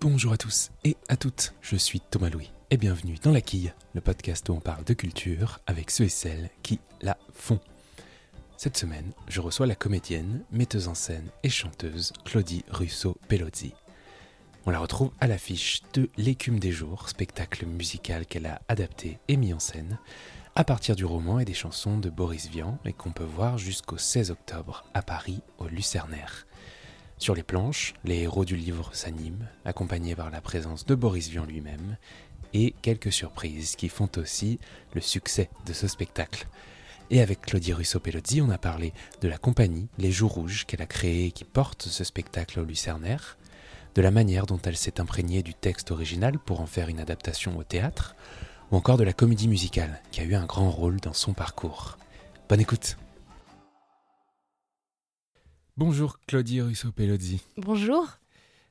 Bonjour à tous et à toutes, je suis Thomas Louis et bienvenue dans La Quille, le podcast où on parle de culture avec ceux et celles qui la font. Cette semaine, je reçois la comédienne, metteuse en scène et chanteuse Claudie Russo-Pelozzi. On la retrouve à l'affiche de L'écume des jours, spectacle musical qu'elle a adapté et mis en scène à partir du roman et des chansons de Boris Vian et qu'on peut voir jusqu'au 16 octobre à Paris au Lucernaire. Sur les planches, les héros du livre s'animent, accompagnés par la présence de Boris Vian lui-même, et quelques surprises qui font aussi le succès de ce spectacle. Et avec Claudie Russo-Pelozzi, on a parlé de la compagnie Les Jours Rouges qu'elle a créée et qui porte ce spectacle au Lucernaire, de la manière dont elle s'est imprégnée du texte original pour en faire une adaptation au théâtre, ou encore de la comédie musicale qui a eu un grand rôle dans son parcours. Bonne écoute Bonjour Claudie Russo-Pelozzi. Bonjour.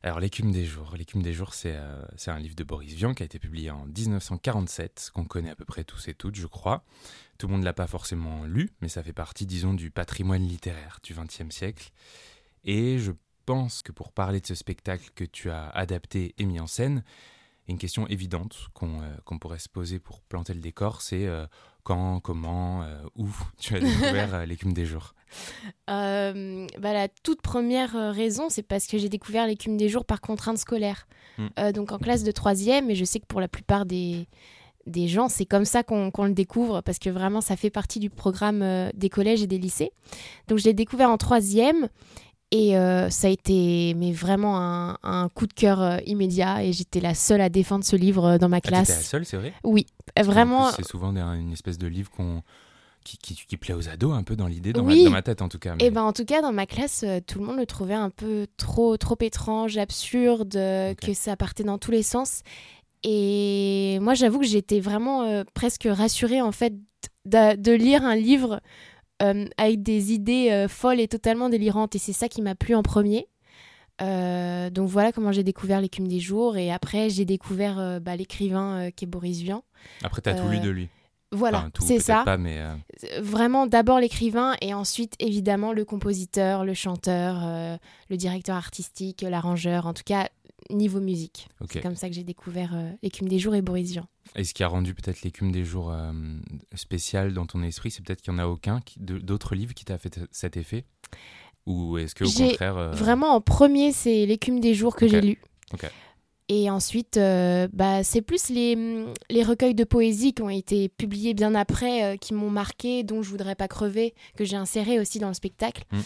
Alors l'écume des jours. L'écume des jours, c'est euh, c'est un livre de Boris Vian qui a été publié en 1947, qu'on connaît à peu près tous et toutes, je crois. Tout le monde ne l'a pas forcément lu, mais ça fait partie, disons, du patrimoine littéraire du XXe siècle. Et je pense que pour parler de ce spectacle que tu as adapté et mis en scène, une question évidente qu'on euh, qu'on pourrait se poser pour planter le décor, c'est euh, quand, comment, euh, où tu as découvert l'écume des jours? Bah, la toute première raison, c'est parce que j'ai découvert l'écume des jours par contrainte scolaire. Mm. Donc en classe de troisième, et je sais que pour la plupart des, des gens, c'est comme ça qu'on le découvre, parce que vraiment, ça fait partie du programme euh, des collèges et des lycées. Donc je l'ai découvert en troisième, et euh, ça a été mais vraiment un, un coup de cœur euh, immédiat, et j'étais la seule à défendre ce livre euh, dans ma Ah, t'étais la classe. seule, c'est vrai? Oui, vraiment. C'est souvent une espèce de livre qu'on qui, qui, qui plaît aux ados un peu dans l'idée, dans, Oui. ma, dans ma tête en tout cas. mais- Et ben en tout cas dans ma classe tout le monde le trouvait un peu trop trop étrange, absurde, que ça partait dans tous les sens. Et moi j'avoue que j'étais vraiment presque rassurée en fait de, de lire un livre euh, avec des idées euh, folles et totalement délirantes et c'est ça qui m'a plu en premier. Euh, donc voilà comment j'ai découvert l'écume des jours et après j'ai découvert bah, l'écrivain qui est Boris Vian. Après, t'as tout lu de lui. Voilà, Enfin, c'est ça pas, mais vraiment d'abord l'écrivain et ensuite évidemment le compositeur, le chanteur, le directeur artistique, l'arrangeur, en tout cas niveau musique. ok. C'est comme ça que j'ai découvert euh, l'écume des jours et Boris Vian. Et ce qui a rendu peut-être l'écume des jours euh, spécial dans ton esprit, c'est peut-être qu'il n'y en a aucun d'autres livres qui t'a fait cet effet? Ou est-ce que au J'ai contraire. euh, Vraiment en premier c'est l'écume des jours que j'ai lu. Et ensuite, euh, bah, c'est plus les, les recueils de poésie qui ont été publiés bien après, euh, qui m'ont marqué, dont je voudrais pas crever, que j'ai inséré aussi dans le spectacle. Mm.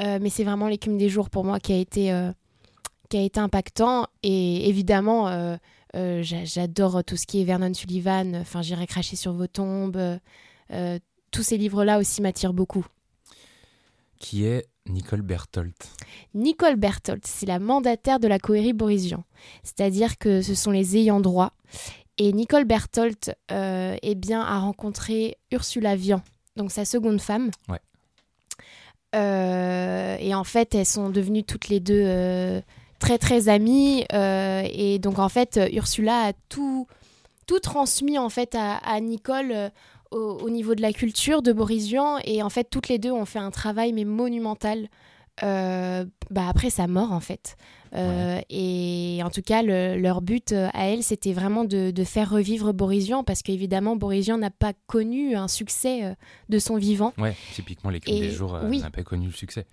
Euh, mais c'est vraiment l'écume des jours pour moi qui a été, qui a été impactant. Et évidemment, euh, euh, j'a- j'adore tout ce qui est Vernon Sullivan. Enfin, j'irai cracher sur vos tombes. euh, tous ces livres-là aussi m'attirent beaucoup. Qui est Nicole Berthold. Nicole Berthold, c'est la mandataire de la cohérie Boris Vian. C'est-à-dire que ce sont les ayants droit. Et Nicole Berthold eh bien, a rencontré Ursula Vian, donc sa seconde femme. Ouais. Euh, et en fait, elles sont devenues toutes les deux euh, très très amies. euh, et donc en fait, Ursula a tout, tout transmis en fait à, à Nicole euh, au, au niveau de la culture de Boris Vian. Et en fait, toutes les deux ont fait un travail mais monumental euh, bah, après sa mort en fait. Et en tout cas, le- leur but à elle, c'était vraiment de, de faire revivre Boris Vian parce qu'évidemment, Boris Vian n'a pas connu un succès de son vivant. Ouais, typiquement Et des jours oui. n'a pas connu le succès.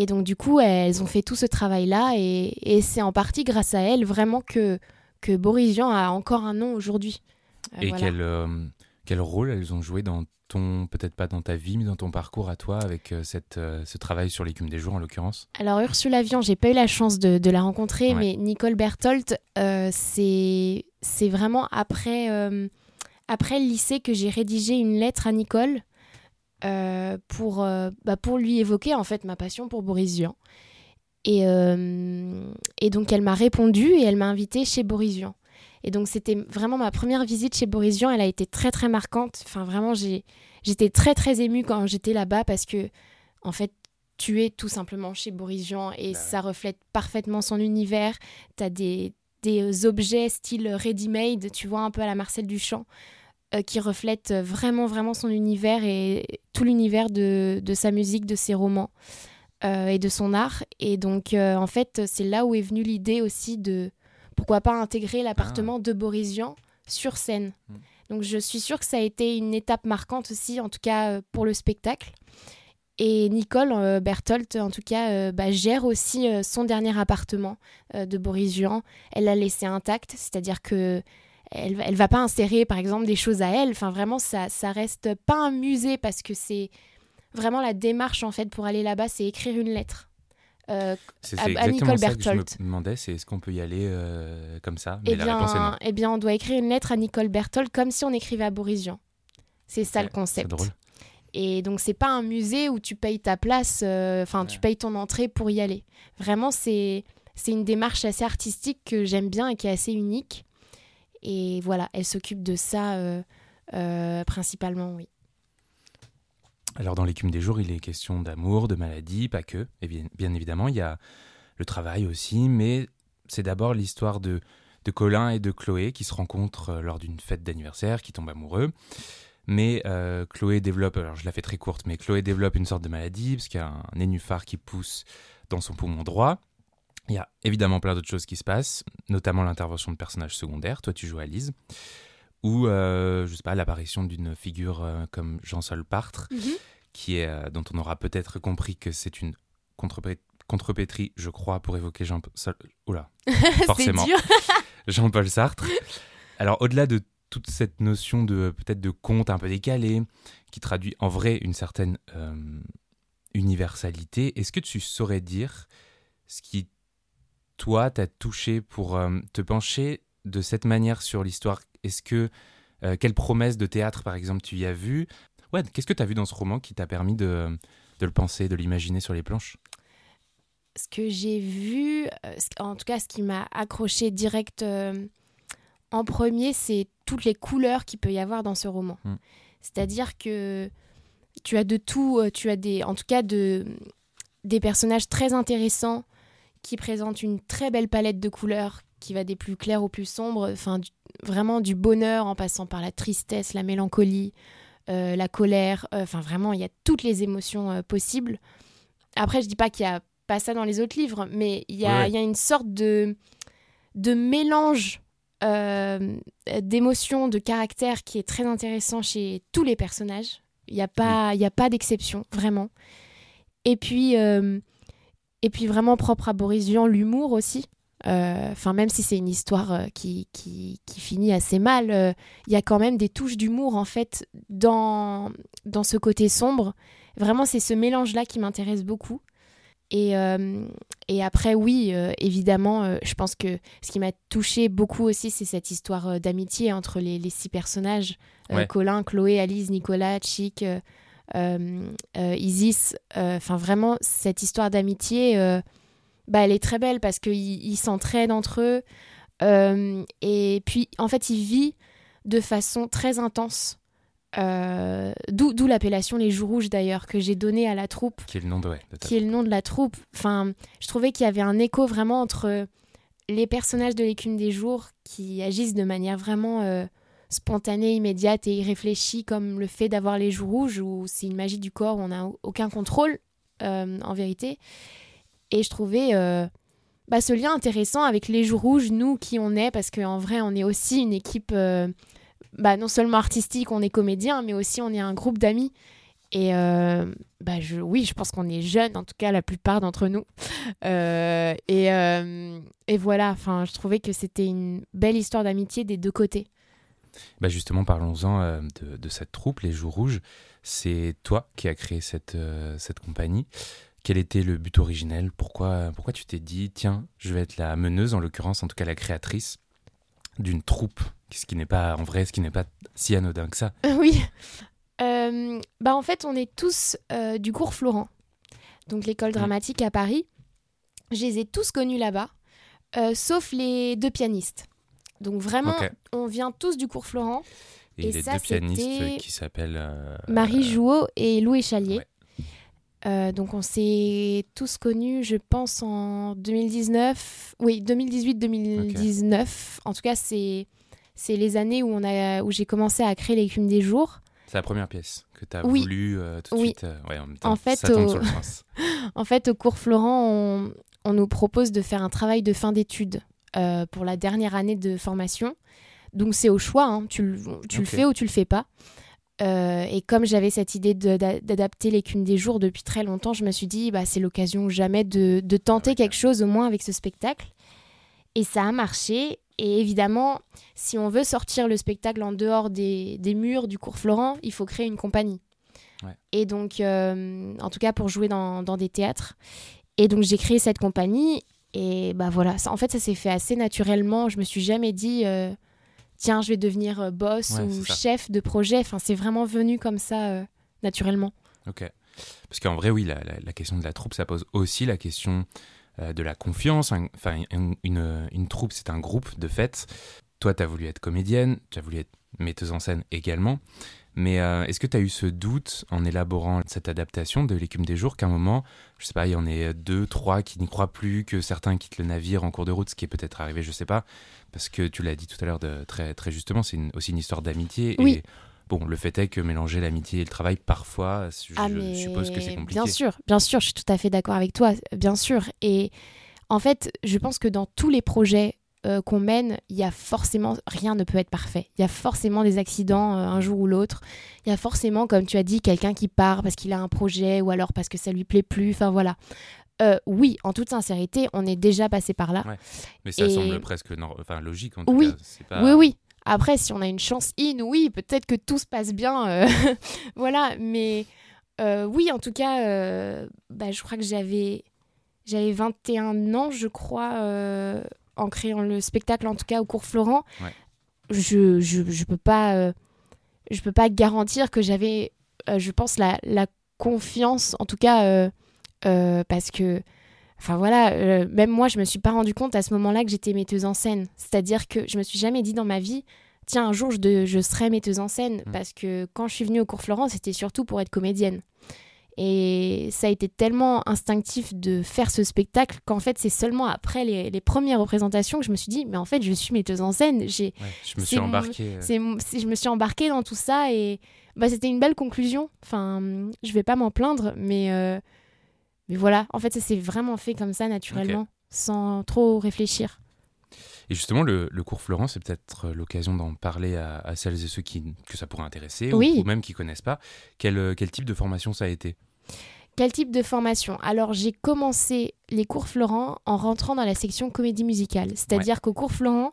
Et donc, du coup, elles ont fait tout ce travail-là et, et c'est en partie grâce à elles vraiment que, que Boris Vian a encore un nom aujourd'hui. Euh, Et voilà. quel, euh, quel rôle elles ont joué dans ton, peut-être pas dans ta vie, mais dans ton parcours à toi, avec euh, cette, ce travail sur l'écume des jours en l'occurrence? Alors Ursula Vian, j'ai pas eu la chance de, de la rencontrer, Ouais. mais Nicole Berthold, euh, c'est c'est vraiment après, après le lycée que j'ai rédigé une lettre à Nicole euh, pour, euh, bah, pour lui évoquer en fait ma passion pour Boris Vian. Et, euh, et donc elle m'a répondu et elle m'a invitée chez Boris Vian. Et donc c'était vraiment ma première visite chez Boris Vian, elle a été très très marquante. Enfin vraiment j'ai j'étais très très émue quand j'étais là-bas parce que en fait tu es tout simplement chez Boris Vian et Bah ça reflète parfaitement son univers. Tu as des, des objets style ready-made, tu vois, un peu à la Marcel Duchamp, euh, qui reflètent vraiment, vraiment son univers et tout l'univers de, de sa musique, de ses romans. et de son art. Et donc, en fait, c'est là où est venue l'idée aussi de pourquoi pas intégrer l'appartement ah. de Boris Vian sur scène. Hmm. Donc, je suis sûre que ça a été une étape marquante aussi, en tout cas pour le spectacle. Et Nicole euh, Berthold, en tout cas, euh, bah, gère aussi euh, son dernier appartement de Boris Juan. Elle l'a laissé intact, c'est-à-dire que elle, elle va pas insérer, par exemple, des choses à elle. Enfin, vraiment, ça, ça reste pas un musée parce que c'est vraiment la démarche en fait pour aller là-bas, c'est écrire une lettre. Euh, à, Nicole Berthold. je me demandais, c'est est-ce qu'on peut y aller comme ça? Mais eh, bien, eh bien, on doit écrire une lettre à Nicole Berthold comme si on écrivait à Boris Vian. C'est ça le concept. Drôle. Et donc, c'est pas un musée où tu payes ta place, euh, enfin, tu payes ton entrée pour y aller. Vraiment, c'est une démarche assez artistique que j'aime bien et qui est assez unique. Et voilà, elle s'occupe de ça euh, euh, principalement, oui. Alors, dans l'écume des jours, il est question d'amour, de maladie, pas que. Et bien, bien, évidemment, il y a le travail aussi, mais c'est d'abord l'histoire de, de Colin et de Chloé qui se rencontrent lors d'une fête d'anniversaire, qui tombent amoureux. Mais euh, Chloé développe, alors je la fais très courte, mais Chloé développe une sorte de maladie parce qu'il y a un nénuphar qui pousse dans son poumon droit. Il y a évidemment plein d'autres choses qui se passent, notamment l'intervention de personnages secondaires. Toi, tu joues à Lise. Ou, euh, je sais pas, l'apparition d'une figure euh, comme Jean-Sol Partre, mhm. qui est, dont on aura peut-être compris que c'est une contrepétrie, je crois, pour évoquer Jean-Sol. Oula, forcément. Jean-Paul Sartre. Alors, au-delà de toute cette notion de peut-être de conte un peu décalé, qui traduit en vrai une certaine euh, universalité, est-ce que tu saurais dire ce qui, toi, t'a touché pour euh, te pencher de cette manière sur l'histoire? Est-ce que, euh, quelle promesse de théâtre, par exemple, tu y as vu Ouais, qu'est-ce que tu as vu dans ce roman qui t'a permis de, de le penser, de l'imaginer sur les planches? Ce que j'ai vu, en tout cas ce qui m'a accroché direct en premier, c'est toutes les couleurs qu'il peut y avoir dans ce roman. Mm. C'est-à-dire que tu as de tout, euh, tu as des, en tout cas de, des personnages très intéressants qui présentent une très belle palette de couleurs qui va des plus clairs aux plus sombres, enfin vraiment du bonheur en passant par la tristesse, la mélancolie, euh, la colère, euh, enfin vraiment il y a toutes les émotions possibles. Après je dis pas qu'il y a pas ça dans les autres livres, mais il y a, il y a une sorte de, de mélange euh, d'émotion, de caractère qui est très intéressant chez tous les personnages. Il n'y a pas, il a pas d'exception, vraiment. Et puis, euh, et puis vraiment propre à Boris Vian, l'humour aussi. Euh, enfin, même si c'est une histoire qui, qui, qui, finit assez mal, il y a quand même des touches d'humour en fait dans, dans ce côté sombre. Vraiment, c'est ce mélange-là qui m'intéresse beaucoup. Et, euh, et après, oui, euh, évidemment, euh, je pense que ce qui m'a touché beaucoup aussi, c'est cette histoire d'amitié entre les, les, six personnages Colin, Chloé, Alice, Nicolas, Chic, Isis. Enfin, vraiment, cette histoire d'amitié, bah, elle est très belle parce qu'ils ils s'entraident entre eux. et puis, en fait, il vit de façon très intense euh, d'où l'appellation Les Jours Rouges d'ailleurs que j'ai donné à la troupe. Qui est le nom de, qui est le nom de la troupe. Enfin, je trouvais qu'il y avait un écho vraiment entre les personnages de l'écume des jours qui agissent de manière vraiment euh, spontanée, immédiate et irréfléchie, comme le fait d'avoir les joues rouges, où c'est une magie du corps où on n'a aucun contrôle euh, en vérité. Et je trouvais bah, ce lien intéressant avec les joues rouges, nous qui on est, parce qu'en vrai on est aussi une équipe bah, non seulement artistique, on est comédien, mais aussi on est un groupe d'amis. Et euh, bah oui, je pense qu'on est jeunes, en tout cas la plupart d'entre nous. Euh, et, euh, et, voilà, je trouvais que c'était une belle histoire d'amitié des deux côtés. Bah justement, parlons-en de, de, cette troupe, les Joues Rouges. C'est toi qui as créé cette, cette compagnie. Quel était le but originel? Pourquoi, pourquoi tu t'es dit, tiens, je vais être la meneuse, en l'occurrence, en tout cas la créatrice d'une troupe? Ce qui n'est pas, en vrai, ce qui n'est pas si anodin que ça. oui. Euh, bah en fait, on est tous euh, du cours Florent, donc l'école mm. dramatique à Paris. Je les ai tous connus là-bas, euh, sauf les deux pianistes. Donc vraiment, on vient tous du cours Florent. Et, les deux pianistes qui s'appellent Marie Jouot et Louis Chalier. donc on s'est tous connus, je pense, en 2019. Oui, 2018-2019. En tout cas, c'est c'est les années où, on a, où j'ai commencé à créer l'écume des jours. C'est la première pièce que tu as Oui. voulu euh, tout de Oui. suite. euh, ouais, en, même temps, En fait, ça tombe au- sur le sens. En fait, au cours Florent, on, on nous propose de faire un travail de fin d'études euh, pour la dernière année de formation. Donc c'est au choix, hein. tu, le, fais ou tu le fais pas. Euh, et comme j'avais cette idée d'adapter l'écume des jours depuis très longtemps, je me suis dit, bah, c'est l'occasion jamais de, de tenter Ouais, quelque chose au moins avec ce spectacle. Et ça a marché. Et évidemment, si on veut sortir le spectacle en dehors des, des murs du cours Florent, il faut créer une compagnie. Ouais. Et donc, euh, en tout cas pour jouer dans, dans des théâtres. Et donc j'ai créé cette compagnie. Et bah voilà, ça- en fait ça s'est fait assez naturellement. Je me suis jamais dit, euh, tiens, je vais devenir euh, boss Ouais, ou chef de projet. Enfin, c'est vraiment venu comme ça, euh, naturellement. Ok. Parce qu'en vrai, oui, la, la- la question de la troupe, ça pose aussi la question euh, de la confiance. Enfin, une, une- une troupe, c'est un groupe de fait. Toi, tu as voulu être comédienne, tu as voulu être metteuse en scène également. Mais euh, est-ce que tu as eu ce doute en élaborant cette adaptation de l'écume des jours qu'à un moment, je sais pas, il y en ait deux, trois qui n'y croient plus, que certains quittent le navire en cours de route, ce qui est peut-être arrivé, je sais pas, parce que tu l'as dit tout à l'heure de- très, très justement, c'est aussi une histoire d'amitié. Oui. Et bon, le fait est que mélanger l'amitié et le travail, parfois, je, Ah, je suppose que c'est compliqué. Bien sûr, bien sûr, je suis tout à fait d'accord avec toi, bien sûr. Et en fait, je pense que dans tous les projets euh, qu'on mène, il y a forcément, rien ne peut être parfait. Il y a forcément des accidents euh, un jour ou l'autre. Il y a forcément, comme tu as dit, quelqu'un qui part parce qu'il a un projet ou alors parce que ça lui plaît plus. Enfin voilà. Euh, oui, en toute sincérité, on est déjà passé par là. Ouais. Mais ça Et- semble presque enfin, logique en tout Oui. cas. Pas... Oui, oui. Après, si on a une chance inouïe, peut-être que tout se passe bien. voilà, mais oui, en tout cas, bah, je crois que j'avais j'avais 21 ans, je crois, euh, en créant le spectacle, en tout cas au cours Florent. Ouais. Je, je, je peux pas euh, je peux pas garantir que j'avais, euh, je pense, la, la confiance, en tout cas, euh, parce que Enfin voilà, même moi, je me suis pas rendu compte à ce moment-là que j'étais metteuse en scène. C'est-à-dire que je me suis jamais dit dans ma vie, tiens, un jour, je, de- je serai metteuse en scène. Mm. Parce que quand je suis venue au cours Florent, c'était surtout pour être comédienne. Et ça a été tellement instinctif de faire ce spectacle qu'en fait, c'est seulement après les, les premières représentations que je me suis dit, mais en fait, je suis metteuse en scène. Ouais, je me suis mon- embarqué. euh, je me suis embarquée dans tout ça et bah, c'était une belle conclusion. Enfin, je vais pas m'en plaindre, mais, euh, mais voilà, en fait, ça s'est vraiment fait comme ça, naturellement, sans trop réfléchir. Et justement, le, le cours Florent, c'est peut-être euh, l'occasion d'en parler à, à celles et ceux qui, que ça pourrait intéresser ou- Oui. ou, même qui connaissent pas. Quel, quel type de formation ça a été? Quel type de formation? Alors, j'ai commencé les cours Florent en rentrant dans la section comédie musicale. C'est-à-dire qu'au cours Florent,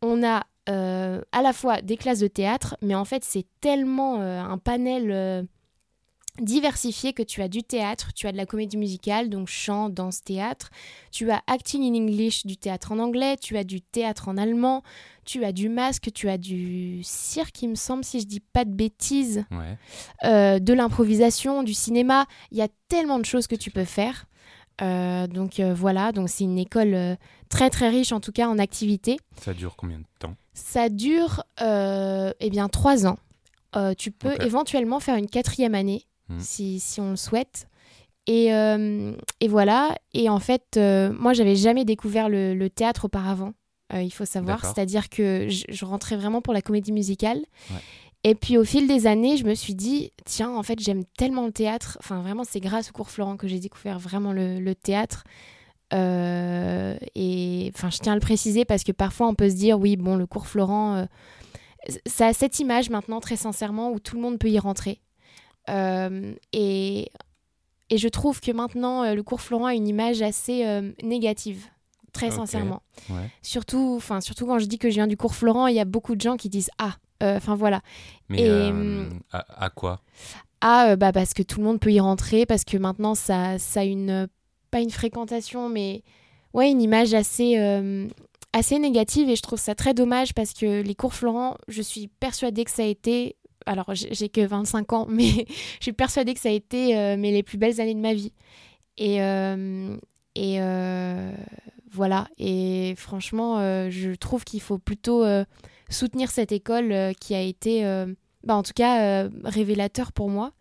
on a euh, à la fois des classes de théâtre, mais en fait, c'est tellement euh, un panel euh, diversifié que tu as du théâtre, tu as de la comédie musicale, donc chant, danse, théâtre. Tu as acting in English, du théâtre en anglais. Tu as du théâtre en allemand. Tu as du masque. Tu as du cirque, il me semble, si je dis pas de bêtises Ouais. euh, de l'improvisation, du cinéma. Il y a tellement de choses que tu peux faire. Euh, donc euh, voilà, donc c'est une école euh, très très riche en tout cas en activités. Ça dure combien de temps? Ça dure eh bien trois ans. Tu peux éventuellement faire une quatrième année Mhm. si, si on le souhaite. Et, euh, et voilà. Et en fait, euh, moi, j'avais jamais découvert le, le théâtre auparavant. euh, il faut savoir. C'est-à-dire que je, je rentrais vraiment pour la comédie musicale. Ouais. Et puis au fil des années, je me suis dit, tiens, en fait, j'aime tellement le théâtre. Enfin, vraiment, c'est grâce au cours Florent que j'ai découvert vraiment le, le théâtre. Euh, et enfin, je tiens à le préciser parce que parfois on peut se dire, oui, bon, le cours Florent, ça a cette image maintenant, très sincèrement, où tout le monde peut y rentrer. Euh, et, et je trouve que maintenant, euh, le cours Florent a une image assez euh, négative, très sincèrement. Ouais. Surtout, enfin, surtout quand je dis que je viens du cours Florent, il y a beaucoup de gens qui disent ah, euh, enfin voilà, Mais Et, euh, hum, à, à quoi? Ah euh, bah parce que tout le monde peut y rentrer, parce que maintenant ça, ça a une pas une fréquentation, mais ouais une image assez assez négative et je trouve ça très dommage parce que les cours Florent, je suis persuadée que ça a été alors j'ai que 25 ans, mais je suis persuadée que ça a été euh, mais les plus belles années de ma vie. Et euh, et euh, voilà et franchement je trouve qu'il faut plutôt soutenir cette école qui a été bah, en tout cas révélateur pour moi.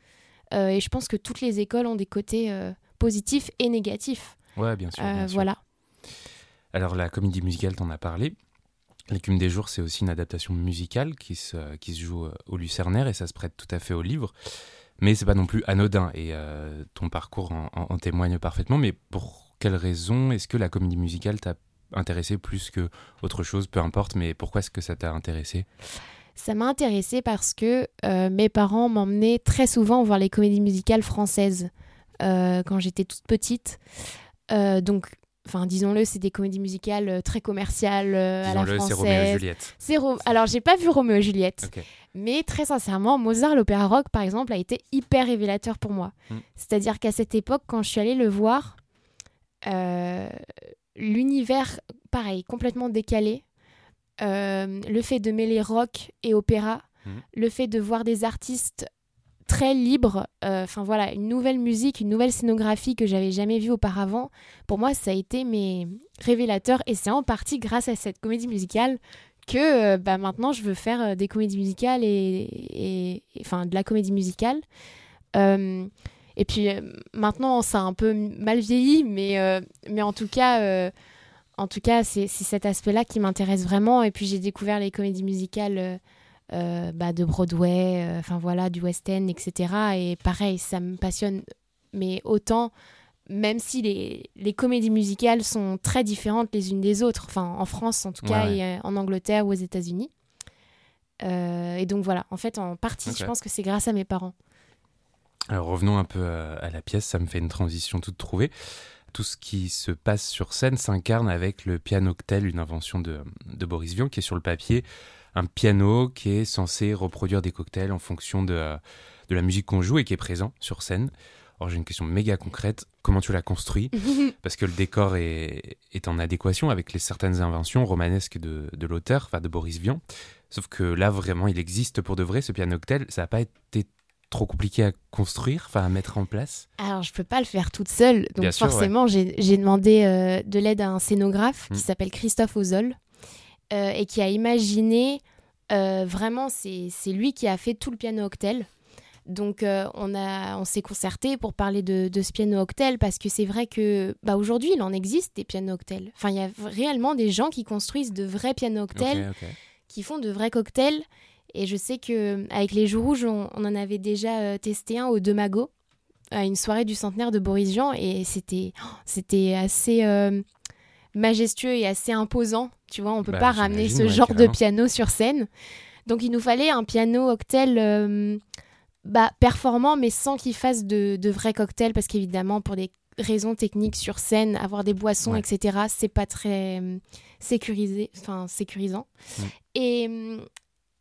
Et je pense que toutes les écoles ont des côtés positifs et négatifs. Ouais, bien sûr. Bien sûr. voilà. Alors, la comédie musicale, t'en as parlé. L'écume des jours, c'est aussi une adaptation musicale qui se, joue au Lucernaire et ça se prête tout à fait au livre. Mais c'est pas non plus anodin et ton parcours en, témoigne parfaitement. Mais pour quelle raison est-ce que la comédie musicale t'a intéressé plus que autre chose, peu importe, mais pourquoi est-ce que ça t'a intéressé? Ça m'a intéressé parce que euh, mes parents m'emmenaient très souvent voir les comédies musicales françaises euh, quand j'étais toute petite. Euh, donc, enfin, disons-le, c'est des comédies musicales très commerciales à la française. c'est Roméo et Juliette. Ro... Alors, j'ai pas vu Roméo et Juliette. Mais très sincèrement, Mozart, l'opéra rock, par exemple, a été hyper révélateur pour moi. Hmm. C'est-à-dire qu'à cette époque, quand je suis allée le voir, l'univers, pareil, complètement décalé, euh, le fait de mêler rock et opéra, mhm. le fait de voir des artistes très libres, euh, enfin voilà, une nouvelle musique, une nouvelle scénographie que j'avais jamais vue auparavant, pour moi ça a été mes révélateurs et c'est en partie grâce à cette comédie musicale que euh, bah, maintenant je veux faire des comédies musicales et, enfin de la comédie musicale. et puis maintenant ça a un peu mal vieilli, mais, mais en tout cas en tout cas, c'est cet aspect-là qui m'intéresse vraiment. Et puis j'ai découvert les comédies musicales euh, euh, bah, de Broadway, euh, enfin voilà, du West End, etc. Et pareil, ça me passionne, mais autant, même si les, les, comédies musicales sont très différentes les unes des autres, enfin en France en tout cas, et en Angleterre ou aux États-Unis. et donc voilà, en fait, en partie, je pense que c'est grâce à mes parents. Alors revenons un peu à la pièce, ça me fait une transition toute trouvée tout ce qui se passe sur scène s'incarne avec le piano-octel, une invention de, Boris Vian, qui est sur le papier un piano qui est censé reproduire des cocktails en fonction de, de la musique qu'on joue et qui est présent sur scène. Alors j'ai une question méga concrète, comment tu l'as construit Parce que le décor est, est, en adéquation avec les certaines inventions romanesques de, de l'auteur, enfin de Boris Vian. Sauf que là, vraiment, il existe pour de vrai ce piano-octel. Ça n'a pas été trop compliqué à construire, enfin à mettre en place Alors, je peux pas le faire toute seule. Donc, forcément, j'ai demandé euh, de l'aide à un scénographe qui mm. s'appelle Christophe Ozol euh, et qui a imaginé euh, vraiment, c'est lui qui a fait tout le piano octel. Donc, on, a, on s'est concerté pour parler de, ce piano octel parce que c'est vrai que bah, aujourd'hui, il en existe des pianos octels. Enfin, il y a réellement des gens qui construisent de vrais pianos octels, qui font de vrais cocktails et je sais que avec les Joues Rouges, on, en avait déjà euh, testé un au Demago, à une soirée du centenaire de Boris Jean, et c'était oh, c'était assez euh, majestueux et assez imposant. Tu vois, on peut bah, pas ramener ce genre de piano sur scène. Donc il nous fallait un piano octel euh, bah, performant, mais sans qu'il fasse de, de vrais cocktails, parce qu'évidemment, pour des raisons techniques sur scène, avoir des boissons, etc., c'est pas très sécurisé, enfin sécurisant. Et,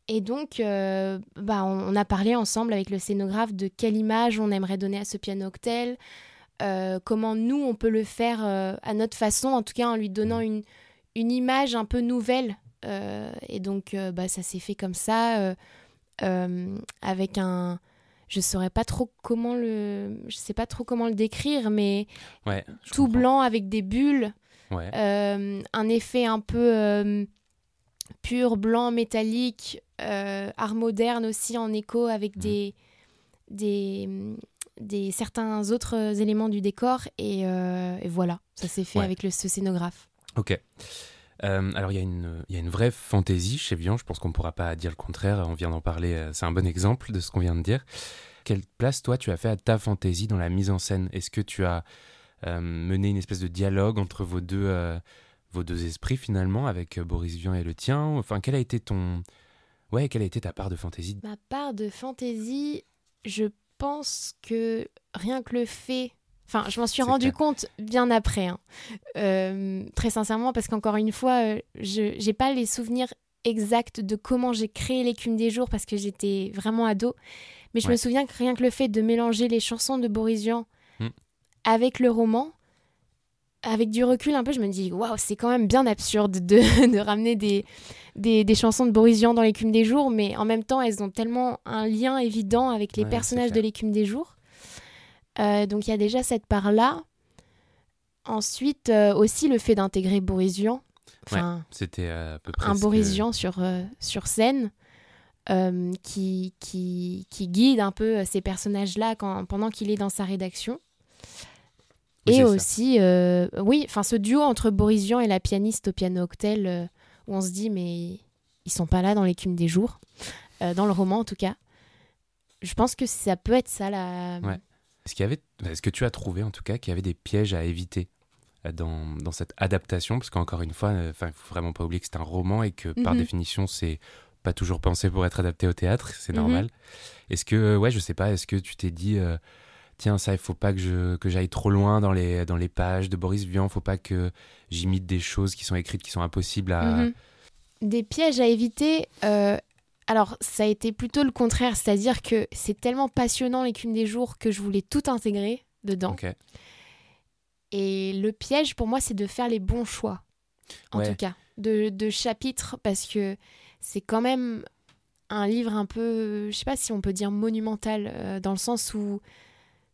et donc, euh, bah, on, a parlé ensemble avec le scénographe de quelle image on aimerait donner à ce piano octel, euh, comment nous, on peut le faire euh, à notre façon, en tout cas en lui donnant mmh. une, une image un peu nouvelle. et donc, bah, ça s'est fait comme ça, avec un... Je saurais pas trop comment le... Je sais pas trop comment le décrire, mais tout blanc avec des bulles. un effet un peu pur, blanc, métallique, euh, art moderne aussi en écho avec des, des, des, certains autres éléments du décor. Et, euh, voilà, ça s'est fait avec le, ce scénographe. Ok. Euh, alors, il y, y, a une vraie fantaisie chez Vian, je pense qu'on ne pourra pas dire le contraire, on vient d'en parler, c'est un bon exemple de ce qu'on vient de dire. Quelle place, toi, tu as fait à ta fantaisie dans la mise en scène? Est-ce que tu as mené une espèce de dialogue entre vos deux, vos deux esprits, finalement, avec Boris Vian et le tien? Enfin, quel a été ton, Ouais, quelle a été ta part de fantaisie? Ma part de fantaisie, je pense que rien que le fait. Enfin, je m'en suis rendu compte bien après, hein. euh, très sincèrement, parce qu'encore une fois, euh, je n'ai pas les souvenirs exacts de comment j'ai créé l'écume des jours parce que j'étais vraiment ado. Mais je me souviens que rien que le fait de mélanger les chansons de Boris Vian hmm. avec le roman, avec du recul un peu, je me dis, waouh, c'est quand même bien absurde de, de ramener des, des, chansons de Boris Vian dans l'écume des jours, mais en même temps, elles ont tellement un lien évident avec les personnages de l'écume des jours. Euh, donc il y a déjà cette part-là. Ensuite, euh, aussi le fait d'intégrer Boris Vian. Enfin, c'était à peu près un Boris Vian sur, euh, sur scène. qui, qui, qui, guide un peu ces personnages-là pendant qu'il est dans sa rédaction et aussi, euh, oui, enfin ce duo entre Boris Vian et la pianiste au piano octel, euh, où on se dit mais ils sont pas là dans l'écume des jours, euh, dans le roman en tout cas. Je pense que ça peut être ça la. Ouais. Est-ce qu'il y avait, est-ce que tu as trouvé en tout cas qu'il y avait des pièges à éviter dans, dans cette adaptation? Parce qu'encore une fois, enfin, il faut vraiment pas oublier que c'est un roman et que par Mhm. définition, c'est pas toujours pensé pour être adapté au théâtre, c'est Mhm. normal. Est-ce que, ouais, je sais pas, est-ce que tu t'es dit, tiens, ça, il faut pas que je que j'aille trop loin dans les dans les pages de Boris Vian, faut pas que j'imite des choses qui sont écrites qui sont impossibles à. Mhm. Des pièges à éviter. euh, alors, ça a été plutôt le contraire, c'est-à-dire que c'est tellement passionnant l'écume des jours que je voulais tout intégrer dedans. Et le piège pour moi, c'est de faire les bons choix, en Ouais. tout cas, de, de chapitres, parce que c'est quand même un livre un peu, je sais pas si on peut dire monumental, euh, dans le sens où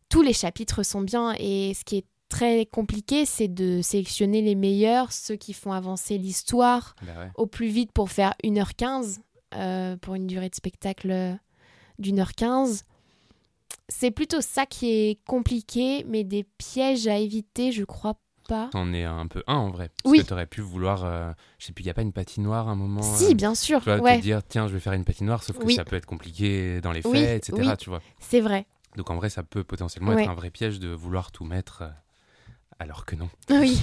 tous les chapitres sont bien, et ce qui est très compliqué, c'est de sélectionner les meilleurs, ceux qui font avancer l'histoire ouais. au plus vite pour faire 1h15, euh, pour une durée de spectacle euh, d'une heure 15. C'est plutôt ça qui est compliqué, mais des pièges à éviter, je crois pas. T'en es un peu un en vrai. Parce Oui. que t'aurais pu vouloir, euh, je sais plus, il y a pas une patinoire à un moment. Si, euh, bien sûr, Tu vois, ouais, te dire, tiens, je vais faire une patinoire, sauf que Oui. ça peut être compliqué dans les faits, Oui, etc. Tu vois. c'est vrai. Donc en vrai, ça peut potentiellement Ouais. être un vrai piège de vouloir tout mettre, euh, alors que non. Oui,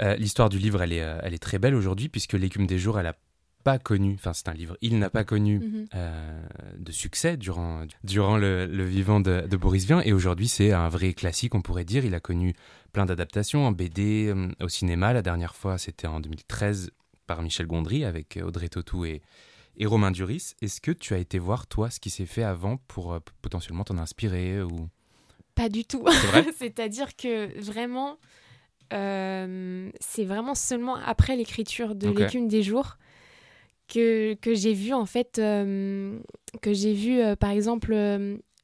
Euh, L'histoire du livre, elle est, euh, elle est très belle aujourd'hui, puisque L'écume des jours, elle a pas connu, enfin c'est un livre, il n'a pas connu Mhm. euh, de succès durant, durant le, le vivant de, de Boris Vian, et aujourd'hui c'est un vrai classique, on pourrait dire. Il a connu plein d'adaptations en BD, au cinéma. La dernière fois, c'était en 2013 par Michel Gondry avec Audrey Tautou et, et Romain Duris. Est-ce que tu as été voir, toi, ce qui s'est fait avant pour euh, potentiellement t'en inspirer ou... pas du tout. C'est-à-dire que vraiment, euh, c'est vraiment seulement après l'écriture de l'écume des jours que, que j'ai vu en fait, euh, que j'ai vu par exemple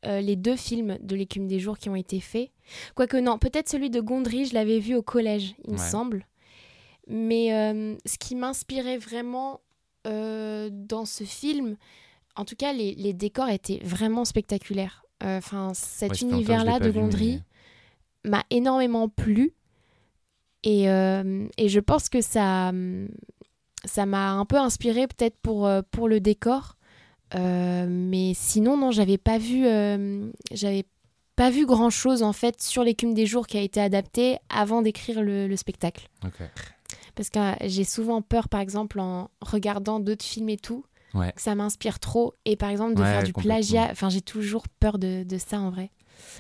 les deux films de l'écume des jours qui ont été faits. Quoique non, peut-être celui de Gondry, je l'avais vu au collège, il me semble. Mais ce qui m'inspirait vraiment dans ce film, en tout cas, les, les décors étaient vraiment spectaculaires. Euh, Enfin, cet Ouais, univers-là de mais- Gondry m'a énormément plu. Et, euh, et je pense que ça ça m'a un peu inspiré peut-être pour, euh, pour le décor. Euh, mais sinon, non, j'avais pas vu, euh, j'avais pas vu grand chose en fait sur l'écume des jours qui a été adapté avant d'écrire le, le spectacle. Ok. Parce que euh, j'ai souvent peur, par exemple, en regardant d'autres films et tout, Ouais. que ça m'inspire trop. Et par exemple, de Ouais, faire du plagiat. Enfin, j'ai toujours peur de, de ça en vrai.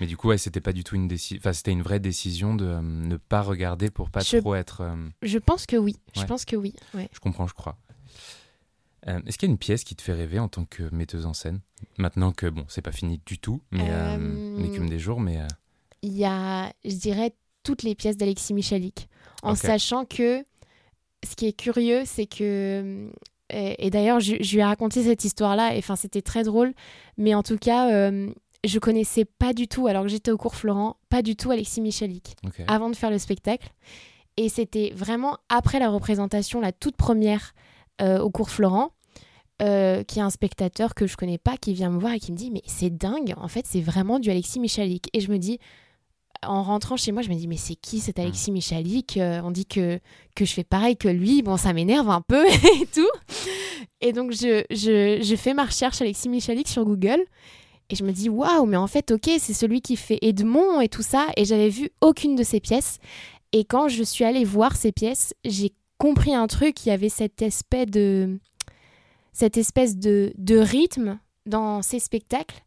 Mais du coup, ouais, c'était pas du tout une décision. Enfin, c'était une vraie décision de euh, ne pas regarder pour pas Je- trop être. euh, Je pense que oui. Je pense que oui. Je comprends, je crois. Euh, Est-ce qu'il y a une pièce qui te fait rêver en tant que metteuse en scène? Maintenant que, bon, c'est pas fini du tout, mais l'écume des jours, mais. il y a, je dirais, toutes les pièces d'Alexis Michalik. En sachant que ce qui est curieux, c'est que. Et, et d'ailleurs, je, je lui ai raconté cette histoire-là, et enfin, c'était très drôle. Mais en tout cas, euh, je connaissais pas du tout, alors que j'étais au cours Florent, pas du tout Alexis Michalik avant de faire le spectacle. Et c'était vraiment après la représentation, la toute première euh, au cours Florent, euh, qui est un spectateur que je connais pas, qui vient me voir et qui me dit Mais c'est dingue, en fait, c'est vraiment du Alexis Michalik. Et je me dis, en rentrant chez moi, je me dis Mais c'est qui cet Alexis Michalik Euh, On dit que, que je fais pareil que lui. Bon, ça m'énerve un peu et tout. Et donc, je, je, je fais ma recherche Alexis Michalik sur Google. Et je me dis, waouh, mais en fait, ok, c'est celui qui fait Edmond et tout ça. Et j'avais vu aucune de ses pièces. Et quand je suis allée voir ces pièces, j'ai compris un truc. Il y avait cette espèce de, cette espèce de, de rythme dans ces spectacles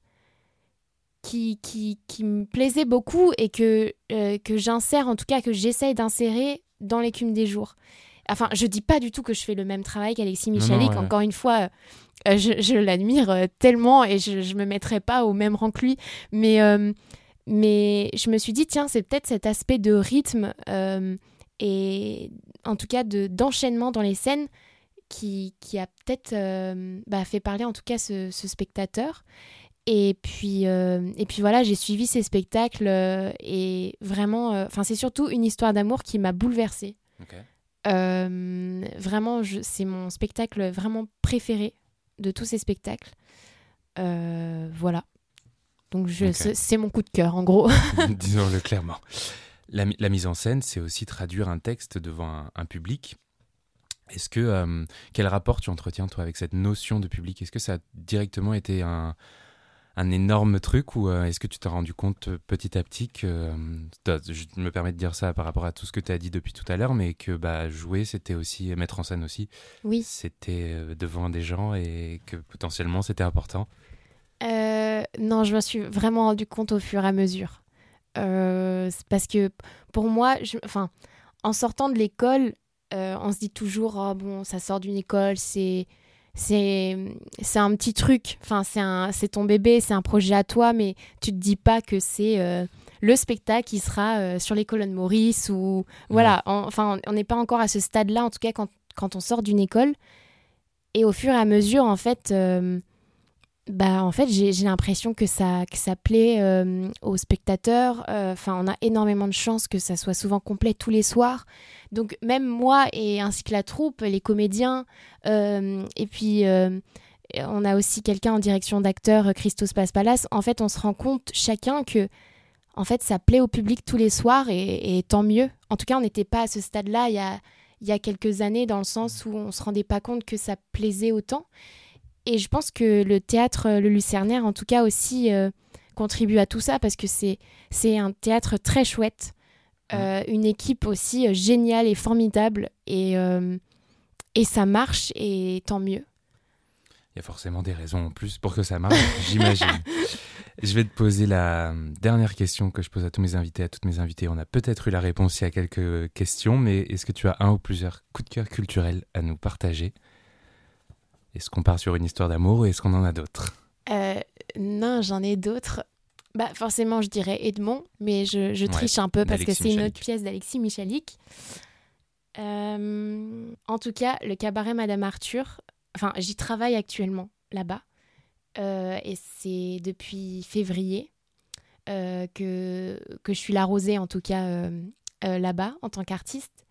qui, qui, qui me plaisait beaucoup et que, euh, que j'insère, en tout cas que j'essaye d'insérer dans l'écume des jours. Enfin, je dis pas du tout que je fais le même travail qu'Alexis Michalik. ouais. Encore une fois, euh, je, je l'admire euh, tellement et je, je me mettrai pas au même rang que lui. Mais, euh, mais je me suis dit, tiens, c'est peut-être cet aspect de rythme euh, et en tout cas de, d'enchaînement dans les scènes qui, qui a peut-être euh, bah, fait parler en tout cas ce, ce spectateur. Et puis, euh, et puis voilà, j'ai suivi ces spectacles euh, et vraiment, euh, enfin c'est surtout une histoire d'amour qui m'a bouleversée. Vraiment, c'est mon spectacle vraiment préféré de tous ces spectacles. Voilà. Donc c'est mon coup de cœur en gros. Disons-le clairement. La, mi- la mise en scène, c'est aussi traduire un texte devant un, un public. Est-ce que quel rapport tu entretiens toi avec cette notion de public? Est-ce que ça a directement été un, un énorme truc ou est-ce que tu t'es rendu compte petit à petit que je me permets de dire ça par rapport à tout ce que tu as dit depuis tout à l'heure mais que bah jouer c'était aussi mettre en scène aussi oui. c'était devant des gens et que potentiellement c'était important. Non je me suis vraiment rendu compte au fur et à mesure. Parce que pour moi je, enfin en sortant de l'école euh, on se dit toujours oh, bon ça sort d'une école c'est c'est c'est un petit truc. Enfin c'est un c'est ton bébé c'est un projet à toi mais tu te dis pas que c'est euh, le spectacle qui sera euh, sur les colonnes Maurice ou voilà. Enfin on n'est pas encore à ce stade là en tout cas quand, quand on sort d'une école. Et au fur et à mesure en fait bah en fait j'ai l'impression que ça que ça plaît euh, aux spectateurs. Euh, enfin on a énormément de chance que ça soit souvent complet tous les soirs. Donc même moi et ainsi que la troupe les comédiens euh, et puis on a aussi quelqu'un en direction d'acteur Christos Paspalas. En fait on se rend compte chacun que en fait ça plaît au public tous les soirs et, et tant mieux. En tout cas on n'était pas à ce stade là il y a y a quelques années dans le sens où on se rendait pas compte que ça plaisait autant et je pense que le théâtre Le Lucernaire, en tout cas aussi, euh, contribue à tout ça parce que c'est, c'est un théâtre très chouette, euh, une équipe aussi euh, géniale et formidable, et, et ça marche, et tant mieux. Il y a forcément des raisons en plus pour que ça marche, j'imagine. Je vais te poser la dernière question que je pose à tous mes invités, à toutes mes invitées. On a peut-être eu la réponse il y a quelques questions, mais est-ce que tu as un ou plusieurs coups de cœur culturels à nous partager? Est-ce qu'on part sur une histoire d'amour ou est-ce qu'on en a d'autres? Euh, Non, j'en ai d'autres. Bah, forcément, je dirais Edmond, mais je, triche un peu parce que c'est une autre pièce d'Alexis Michalik. Euh, en tout cas, le cabaret Madame Arthur, enfin, j'y travaille actuellement là-bas. Euh, et c'est depuis février que, que je suis la rosée, en tout cas, là-bas, en tant qu'artiste.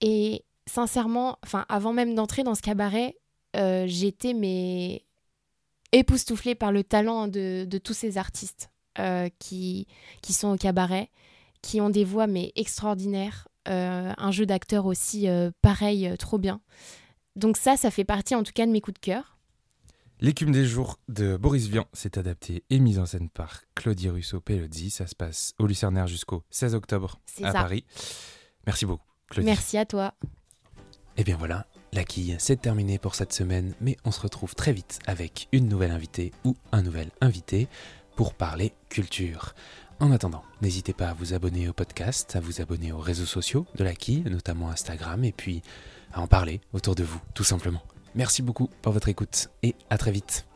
Et sincèrement, enfin, avant même d'entrer dans ce cabaret, euh, j'étais mais époustouflée par le talent de, tous ces artistes euh, qui, qui sont au cabaret, qui ont des voix mais extraordinaires, euh, un jeu d'acteur aussi pareil, trop bien. Donc ça, ça fait partie en tout cas de mes coups de cœur. L'écume des jours de Boris Vian s'est adaptée et mise en scène par Claudie Russo-Pelodzi. Ça se passe au Lucernaire jusqu'au 16 octobre à Paris. Merci beaucoup, Claudie. Merci à toi. Et eh bien voilà, la quille, c'est terminé pour cette semaine, mais on se retrouve très vite avec une nouvelle invitée ou un nouvel invité pour parler culture. En attendant, n'hésitez pas à vous abonner au podcast, à vous abonner aux réseaux sociaux de la quille, notamment Instagram, et puis à en parler autour de vous, tout simplement. Merci beaucoup pour votre écoute et à très vite.